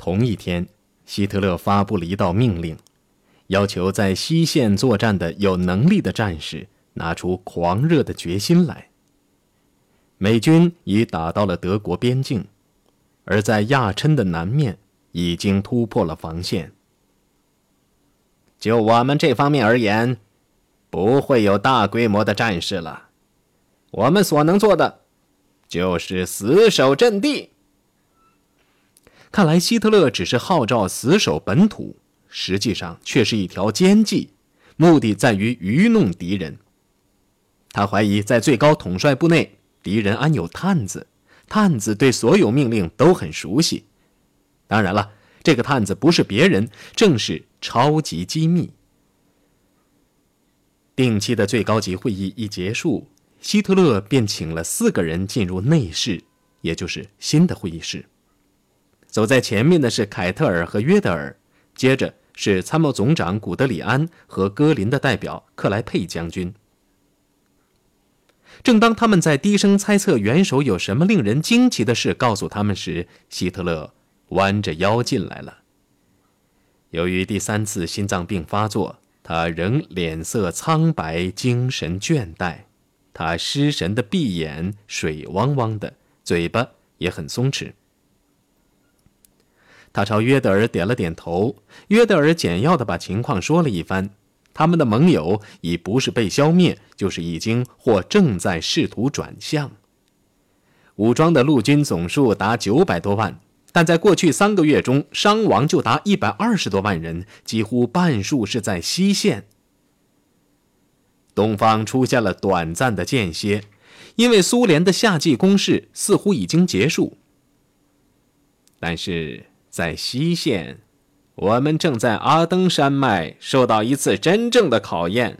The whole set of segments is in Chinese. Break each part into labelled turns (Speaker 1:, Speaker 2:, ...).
Speaker 1: 同一天，希特勒发布了一道命令，要求在西线作战的有能力的战士拿出狂热的决心来。美军已打到了德国边境，而在亚琛的南面已经突破了防线。就我们这方面而言，不会有大规模的战事了。我们所能做的，就是死守阵地。看来希特勒只是号召死守本土，实际上却是一条奸计，目的在于愚弄敌人。他怀疑在最高统帅部内，敌人安有探子，探子对所有命令都很熟悉。当然了，这个探子不是别人，正是超级机密。定期的最高级会议一结束，希特勒便请了四个人进入内室，也就是新的会议室。走在前面的是凯特尔和约德尔，接着是参谋总长古德里安和戈林的代表克莱佩将军。正当他们在低声猜测元首有什么令人惊奇的事告诉他们时，希特勒弯着腰进来了。由于第三次心脏病发作，他仍脸色苍白、精神倦怠，他失神的闭眼，水汪汪的，嘴巴也很松弛。他朝约德尔点了点头，约德尔简要的把情况说了一番。他们的盟友已不是被消灭，就是已经或正在试图转向。武装的陆军总数达九百多万，但在过去三个月中，伤亡就达一百二十多万人，几乎半数是在西线。东方出现了短暂的间歇，因为苏联的夏季攻势似乎已经结束，但是。在西线，我们正在阿登山脉受到一次真正的考验。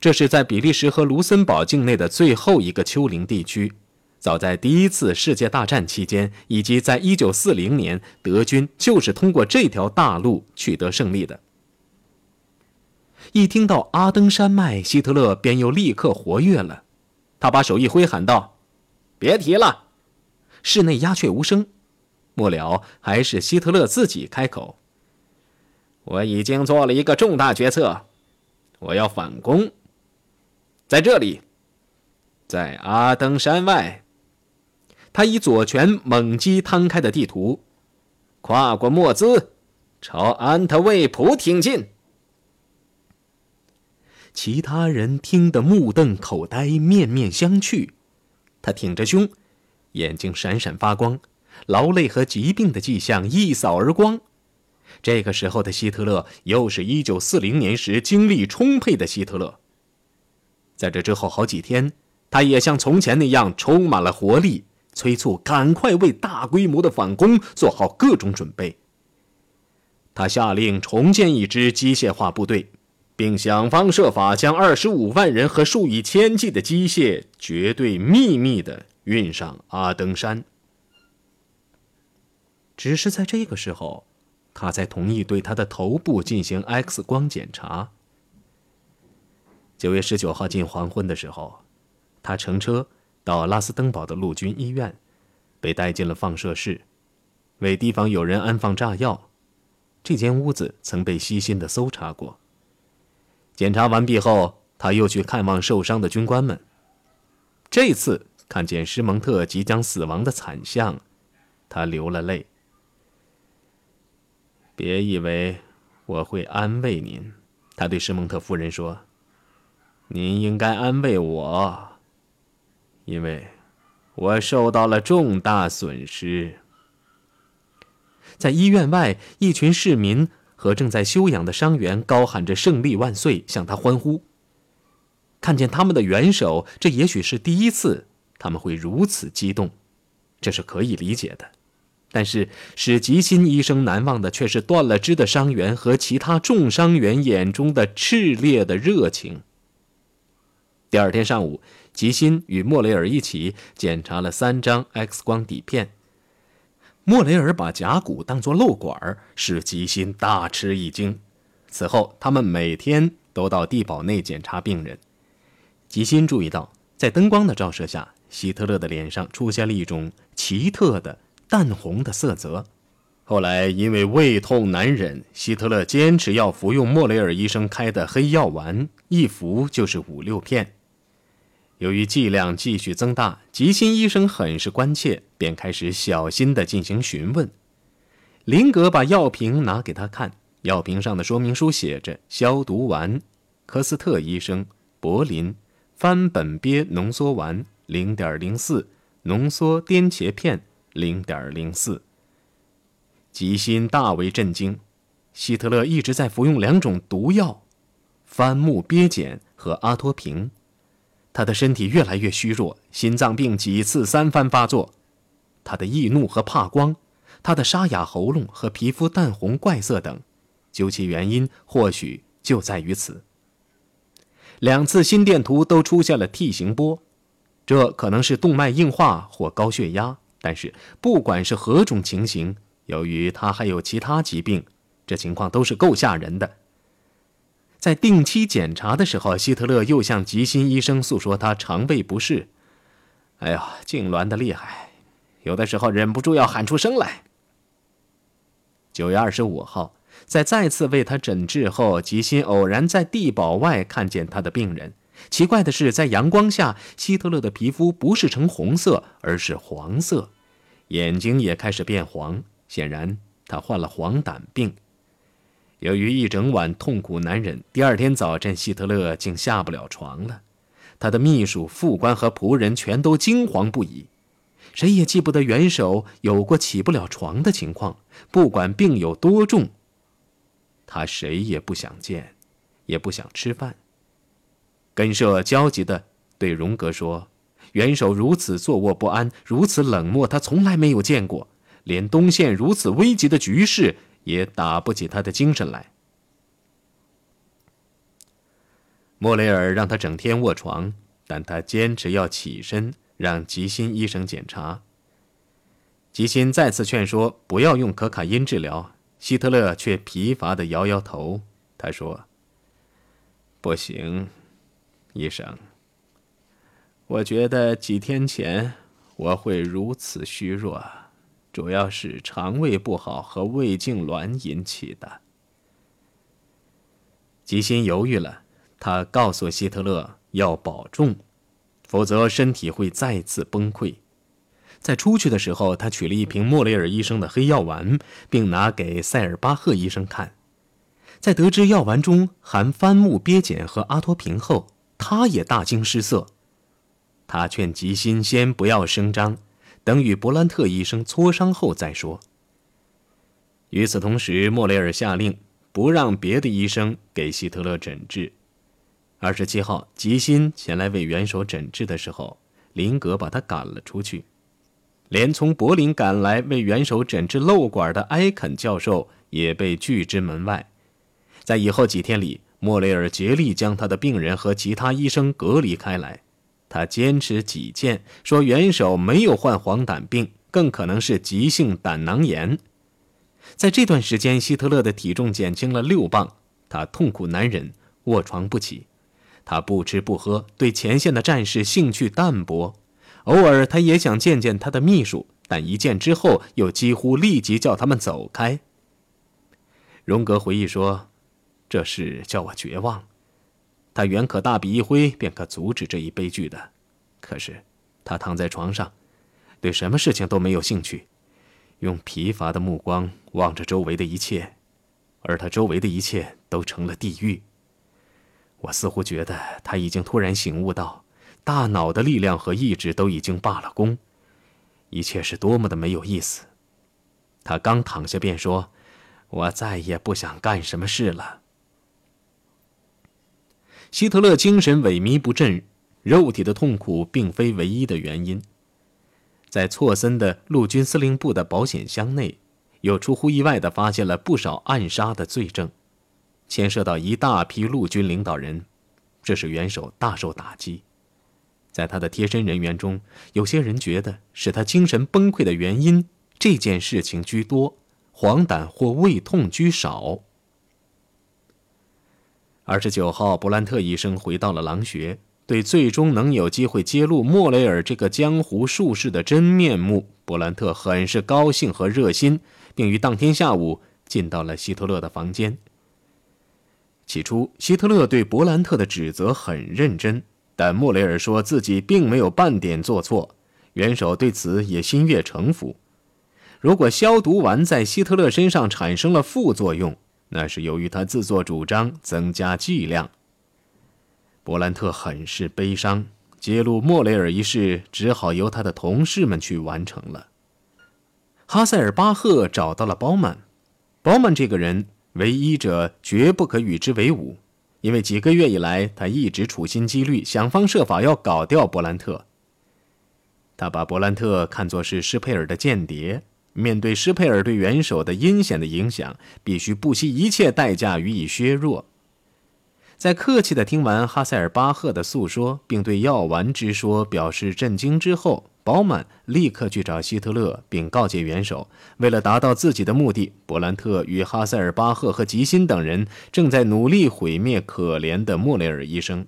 Speaker 1: 这是在比利时和卢森堡境内的最后一个丘陵地区。早在第一次世界大战期间，以及在一九四零年，德军就是通过这条大路取得胜利的。一听到阿登山脉，希特勒便又立刻活跃了。他把手一挥，喊道：“别提了！”室内鸦雀无声。末了，还是希特勒自己开口：“我已经做了一个重大决策，我要反攻。在这里，在阿登山外。”他以左拳猛击摊开的地图，跨过莫兹，朝安特卫普挺进。其他人听得目瞪口呆，面面相觑。他挺着胸，眼睛闪闪发光。劳累和疾病的迹象一扫而光。这个时候的希特勒，又是一九四零年时精力充沛的希特勒。在这之后好几天，他也像从前那样充满了活力，催促赶快为大规模的反攻做好各种准备。他下令重建一支机械化部队，并想方设法将二十五万人和数以千计的机械绝对秘密地运上阿登山。只是在这个时候，他才同意对他的头部进行 X 光检查。九月十九号近黄昏的时候，他乘车到拉斯登堡的陆军医院，被带进了放射室，为提防有人安放炸药。这间屋子曾被细心的搜查过。检查完毕后，他又去看望受伤的军官们。这次看见施蒙特即将死亡的惨象，他流了泪。别以为我会安慰您，他对施蒙特夫人说：“您应该安慰我，因为我受到了重大损失。”在医院外，一群市民和正在休养的伤员高喊着“胜利万岁”，向他欢呼。看见他们的元首，这也许是第一次，他们会如此激动，这是可以理解的。但是使吉辛医生难忘的却是断了肢的伤员和其他重伤员眼中的炽烈的热情。第二天上午，吉辛与莫雷尔一起检查了三张 X 光底片。莫雷尔把甲骨当作漏管，使吉辛大吃一惊。此后，他们每天都到地堡内检查病人。吉辛注意到，在灯光的照射下，希特勒的脸上出现了一种奇特的。淡红的色泽，后来因为胃痛难忍，希特勒坚持要服用莫雷尔医生开的黑药丸，一服就是五六片。由于剂量继续增大，吉辛医生很是关切，便开始小心地进行询问。林格把药瓶拿给他看，药瓶上的说明书写着：消毒丸，科斯特医生，柏林，番苯鳖浓缩丸，零点零四，浓缩颠茄片，零点零四。吉辛大为震惊，希特勒一直在服用两种毒药，番木鳖碱和阿托平。他的身体越来越虚弱，心脏病几次三番发作。他的易怒和怕光，他的沙哑喉咙和皮肤淡红怪色等，究其原因，或许就在于此。两次心电图都出现了 T 型波，这可能是动脉硬化或高血压。但是不管是何种情形，由于他还有其他疾病，这情况都是够吓人的。在定期检查的时候，希特勒又向吉辛医生诉说他肠胃不适。哎呀，痉挛的厉害，有的时候忍不住要喊出声来。九月二十五号，在再次为他诊治后，吉辛偶然在地堡外看见他的病人。奇怪的是，在阳光下，希特勒的皮肤不是呈红色，而是黄色，眼睛也开始变黄。显然，他患了黄疸病。由于一整晚痛苦难忍，第二天早晨，希特勒竟下不了床了。他的秘书、副官和仆人全都惊惶不已。谁也记不得元首有过起不了床的情况。不管病有多重，他谁也不想见，也不想吃饭。根舍焦急地对荣格说：“元首如此坐卧不安，如此冷漠，他从来没有见过。”连东线如此危急的局势也打不起他的精神来。莫雷尔让他整天卧床，但他坚持要起身让吉辛医生检查。吉辛再次劝说不要用可卡因治疗，希特勒却疲乏地摇摇头。他说：“不行，医生，我觉得几天前我会如此虚弱。”主要是肠胃不好和胃痉挛引起的。吉辛犹豫了，他告诉希特勒要保重，否则身体会再次崩溃。在出去的时候，他取了一瓶莫雷尔医生的黑药丸，并拿给塞尔巴赫医生看。在得知药丸中含番木鳖碱和阿托平后，他也大惊失色。他劝吉辛先不要声张。等与伯兰特医生磋商后再说。与此同时，莫雷尔下令不让别的医生给希特勒诊治。二十七号，吉辛前来为元首诊治的时候，林格把他赶了出去。连从柏林赶来为元首诊治漏管的埃肯教授也被拒之门外。在以后几天里，莫雷尔竭力将他的病人和其他医生隔离开来。他坚持己见，说元首没有患黄疸病，更可能是急性胆囊炎。在这段时间，希特勒的体重减轻了六磅，他痛苦难忍，卧床不起。他不吃不喝，对前线的战士兴趣淡薄。偶尔，他也想见见他的秘书，但一见之后，又几乎立即叫他们走开。荣格回忆说：“这事叫我绝望。”他原可大笔一挥便可阻止这一悲剧的，可是他躺在床上，对什么事情都没有兴趣，用疲乏的目光望着周围的一切，而他周围的一切都成了地狱。我似乎觉得他已经突然醒悟到，大脑的力量和意志都已经罢了工，一切是多么的没有意思。他刚躺下便说：“我再也不想干什么事了。”希特勒精神萎靡不振，肉体的痛苦并非唯一的原因。在措森的陆军司令部的保险箱内，又出乎意外地发现了不少暗杀的罪证，牵涉到一大批陆军领导人，这使元首大受打击。在他的贴身人员中，有些人觉得使他精神崩溃的原因这件事情居多，黄疸或胃痛居少。二十九号，布兰特医生回到了狼穴，对最终能有机会揭露莫雷尔这个江湖术士的真面目，伯兰特很是高兴和热心，并于当天下午进到了希特勒的房间。起初，希特勒对伯兰特的指责很认真，但莫雷尔说自己并没有半点做错，元首对此也心悦诚服。如果消毒丸在希特勒身上产生了副作用，那是由于他自作主张增加剂量。伯兰特很是悲伤，揭露莫雷尔一事只好由他的同事们去完成了。哈塞尔巴赫找到了包曼，包曼这个人为医者绝不可与之为伍，因为几个月以来他一直处心积虑，想方设法要搞掉伯兰特。他把伯兰特看作是施佩尔的间谍，面对施佩尔对元首的阴险的影响，必须不惜一切代价予以削弱。在客气地听完哈塞尔巴赫的诉说，并对药丸之说表示震惊之后，保满立刻去找希特勒，并告诫元首，为了达到自己的目的，伯兰特与哈塞尔巴赫和吉辛等人正在努力毁灭可怜的莫雷尔医生。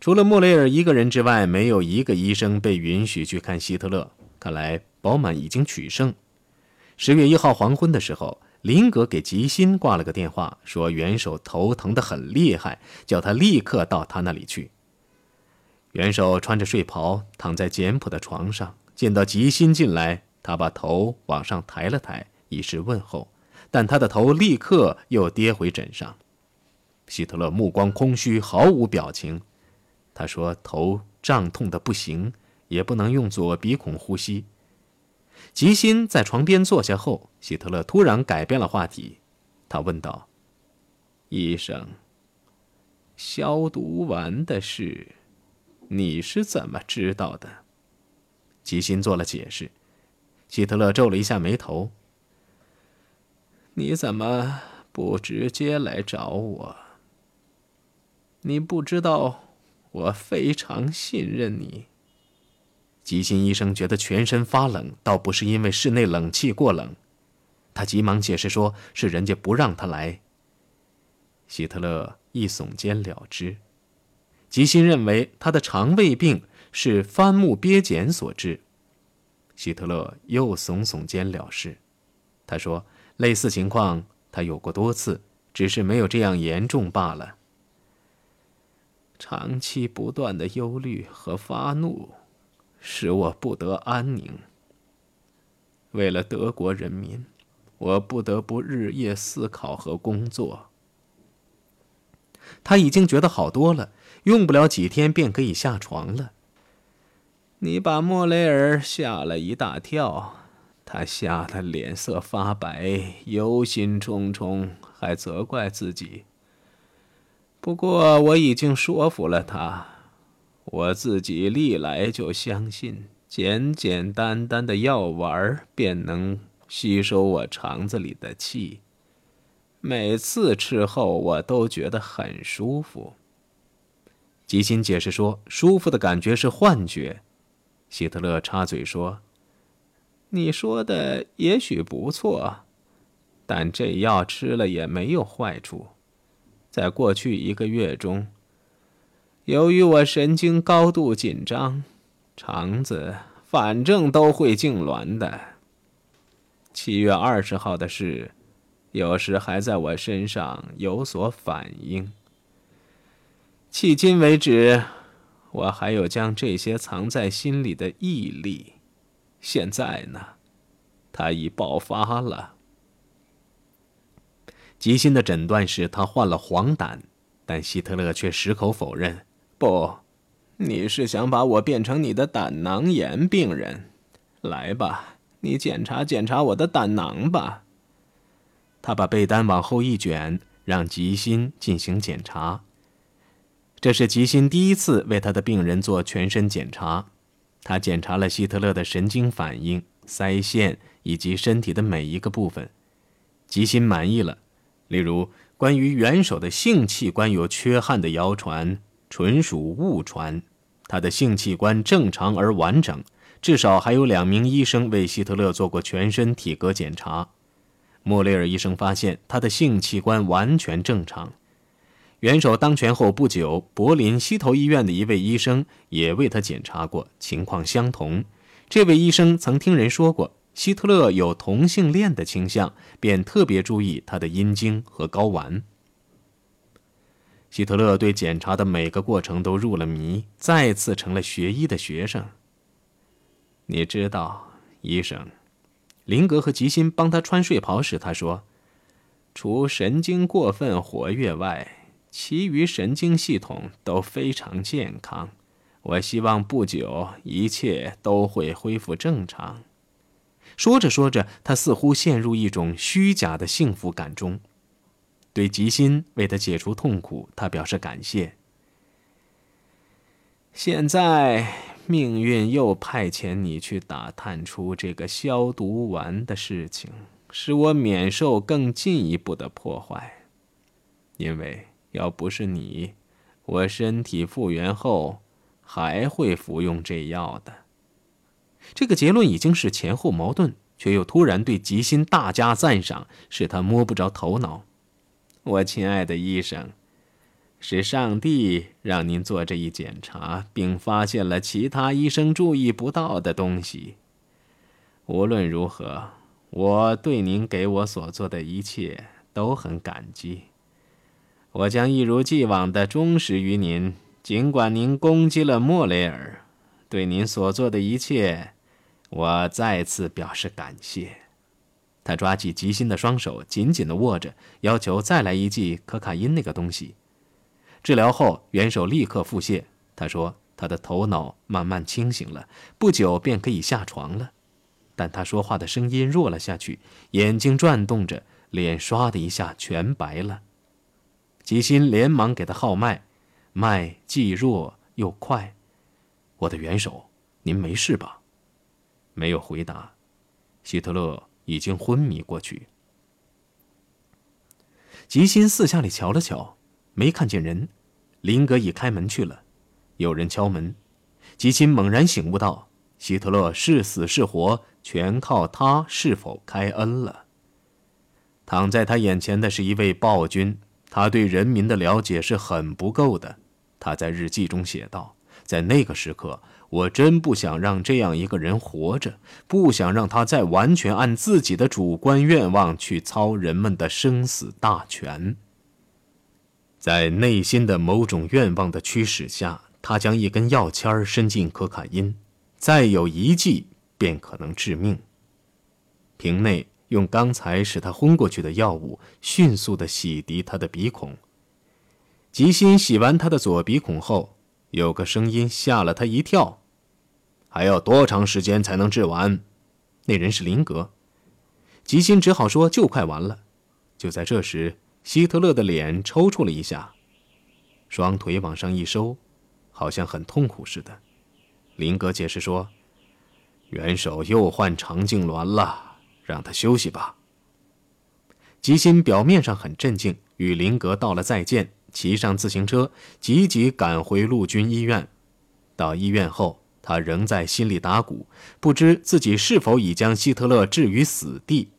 Speaker 1: 除了莫雷尔一个人之外，没有一个医生被允许去看希特勒。看来饱满已经取胜。十月一号黄昏的时候。林格给吉辛挂了个电话，说元首头疼得很厉害，叫他立刻到他那里去。元首穿着睡袍躺在简朴的床上，见到吉辛进来，他把头往上抬了抬，以示问候，但他的头立刻又跌回枕上。希特勒目光空虚，毫无表情。他说头胀痛的不行，也不能用左鼻孔呼吸。吉辛在床边坐下后，希特勒突然改变了话题。他问道：“医生，消毒丸的事，你是怎么知道的？”吉辛做了解释。希特勒皱了一下眉头：“你怎么不直接来找我？你不知道我非常信任你。”吉辛医生觉得全身发冷，倒不是因为室内冷气过冷，他急忙解释说：“是人家不让他来。”希特勒一耸肩了之。吉辛认为他的肠胃病是翻木鳖碱所致。希特勒又耸耸肩了事。他说：“类似情况他有过多次，只是没有这样严重罢了。长期不断的忧虑和发怒。”使我不得安宁。为了德国人民，我不得不日夜思考和工作。他已经觉得好多了，用不了几天便可以下床了。你把莫雷尔吓了一大跳，他吓得脸色发白，忧心忡忡，还责怪自己。不过我已经说服了他。我自己历来就相信，简简单单的药丸便能吸收我肠子里的气。每次吃后，我都觉得很舒服。吉辛解释说：“舒服的感觉是幻觉。”希特勒插嘴说：“你说的也许不错，但这药吃了也没有坏处。在过去一个月中。”由于我神经高度紧张，肠子反正都会痉挛的。七月二十号的事，有时还在我身上有所反应。迄今为止，我还有将这些藏在心里的毅力。现在呢，它已爆发了。吉辛的诊断是他患了黄疸，但希特勒却矢口否认。不，你是想把我变成你的胆囊炎病人？来吧，你检查检查我的胆囊吧。他把被单往后一卷，让吉辛进行检查。这是吉辛第一次为他的病人做全身检查。他检查了希特勒的神经反应、腮腺以及身体的每一个部分。吉辛满意了，例如关于元首的性器官有缺憾的谣传。纯属误传，他的性器官正常而完整，至少还有两名医生为希特勒做过全身体格检查。莫雷尔医生发现他的性器官完全正常。元首当权后不久，柏林西头医院的一位医生也为他检查过，情况相同。这位医生曾听人说过希特勒有同性恋的倾向，便特别注意他的阴茎和睾丸。希特勒对检查的每个过程都入了迷，再次成了学医的学生。你知道，医生，林格和吉辛帮他穿睡袍时，他说：“除神经过分活跃外。”其余神经系统都非常健康，我希望不久一切都会恢复正常。说着说着，他似乎陷入一种虚假的幸福感中。对吉心为他解除痛苦，他表示感谢。现在命运又派遣你去打探出这个消毒丸的事情，使我免受更进一步的破坏，因为。要不是你，我身体复原后还会服用这药的。这个结论已经是前后矛盾，却又突然对吉心大加赞赏，使他摸不着头脑。我亲爱的医生，是上帝让您做这一检查，并发现了其他医生注意不到的东西。无论如何，我对您给我所做的一切都很感激。我将一如既往的忠实于您，尽管您攻击了莫雷尔。对您所做的一切，我再次表示感谢。他抓起吉辛的双手，紧紧地握着，要求再来一剂可卡因那个东西。治疗后，元首立刻腹泻。他说他的头脑慢慢清醒了，不久便可以下床了。但他说话的声音弱了下去，眼睛转动着，脸唰的一下全白了。吉辛连忙给他号脉，脉既弱又快。我的元首，您没事吧？没有回答。希特勒已经昏迷过去。吉辛四下里瞧了瞧，没看见人。林格已开门去了。有人敲门，吉辛猛然醒悟到，希特勒是死是活，全靠他是否开恩了。躺在他眼前的是一位暴君。他对人民的了解是很不够的。他在日记中写道：“在那个时刻，我真不想让这样一个人活着，不想让他再完全按自己的主观愿望去操人们的生死大权。”在内心的某种愿望的驱使下，他将一根药签伸进可卡因，再有一剂便可能致命。瓶内。用刚才使他昏过去的药物，迅速地洗涤他的鼻孔。吉辛洗完他的左鼻孔后，有个声音吓了他一跳：“还要多长时间才能治完？”那人是林格。吉辛只好说：“就快完了。”就在这时，希特勒的脸抽搐了一下，双腿往上一收，好像很痛苦似的。林格解释说：“元首又患肠痉挛了。”让他休息吧。吉辛表面上很镇静，与林格道了再见，骑上自行车，急急赶回陆军医院。到医院后，他仍在心里打鼓，不知自己是否已将希特勒置于死地。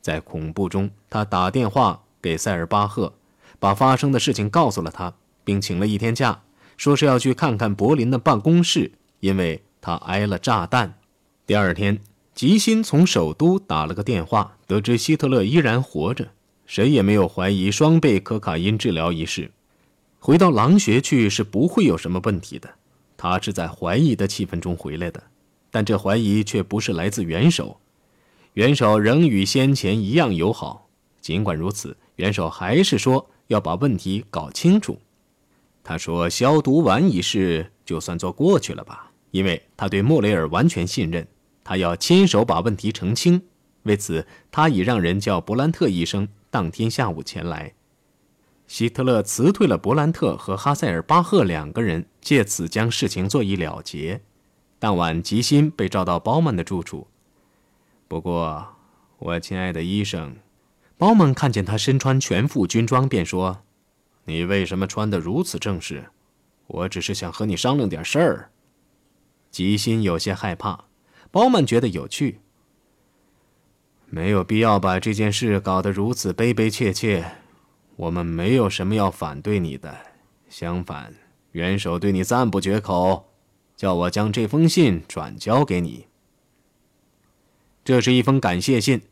Speaker 1: 在恐怖中，他打电话给塞尔巴赫，把发生的事情告诉了他，并请了一天假，说是要去看看柏林的办公室，因为他挨了炸弹。第二天。吉辛从首都打了个电话，得知希特勒依然活着，谁也没有怀疑双倍可卡因治疗一事。回到狼穴去是不会有什么问题的。他是在怀疑的气氛中回来的，但这怀疑却不是来自元首。元首仍与先前一样友好。尽管如此，元首还是说要把问题搞清楚。他说：“消毒丸一事就算做过去了吧，因为他对莫雷尔完全信任。”他要亲手把问题澄清，为此他已让人叫伯兰特医生当天下午前来。希特勒辞退了伯兰特和哈塞尔巴赫两个人，借此将事情做一了结。当晚，吉辛被召到包曼的住处。不过，我亲爱的医生，包曼看见他身穿全副军装，便说：“你为什么穿得如此正式？我只是想和你商量点事儿。”吉辛有些害怕。包曼觉得有趣，没有必要把这件事搞得如此悲悲切切。我们没有什么要反对你的，相反，元首对你赞不绝口，叫我将这封信转交给你。这是一封感谢信，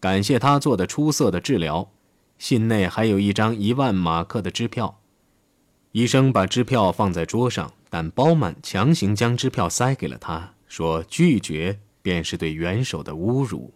Speaker 1: 感谢他做的出色的治疗。信内还有一张一万马克的支票。医生把支票放在桌上，但包曼强行将支票塞给了他，说：“拒绝便是对元首的侮辱。”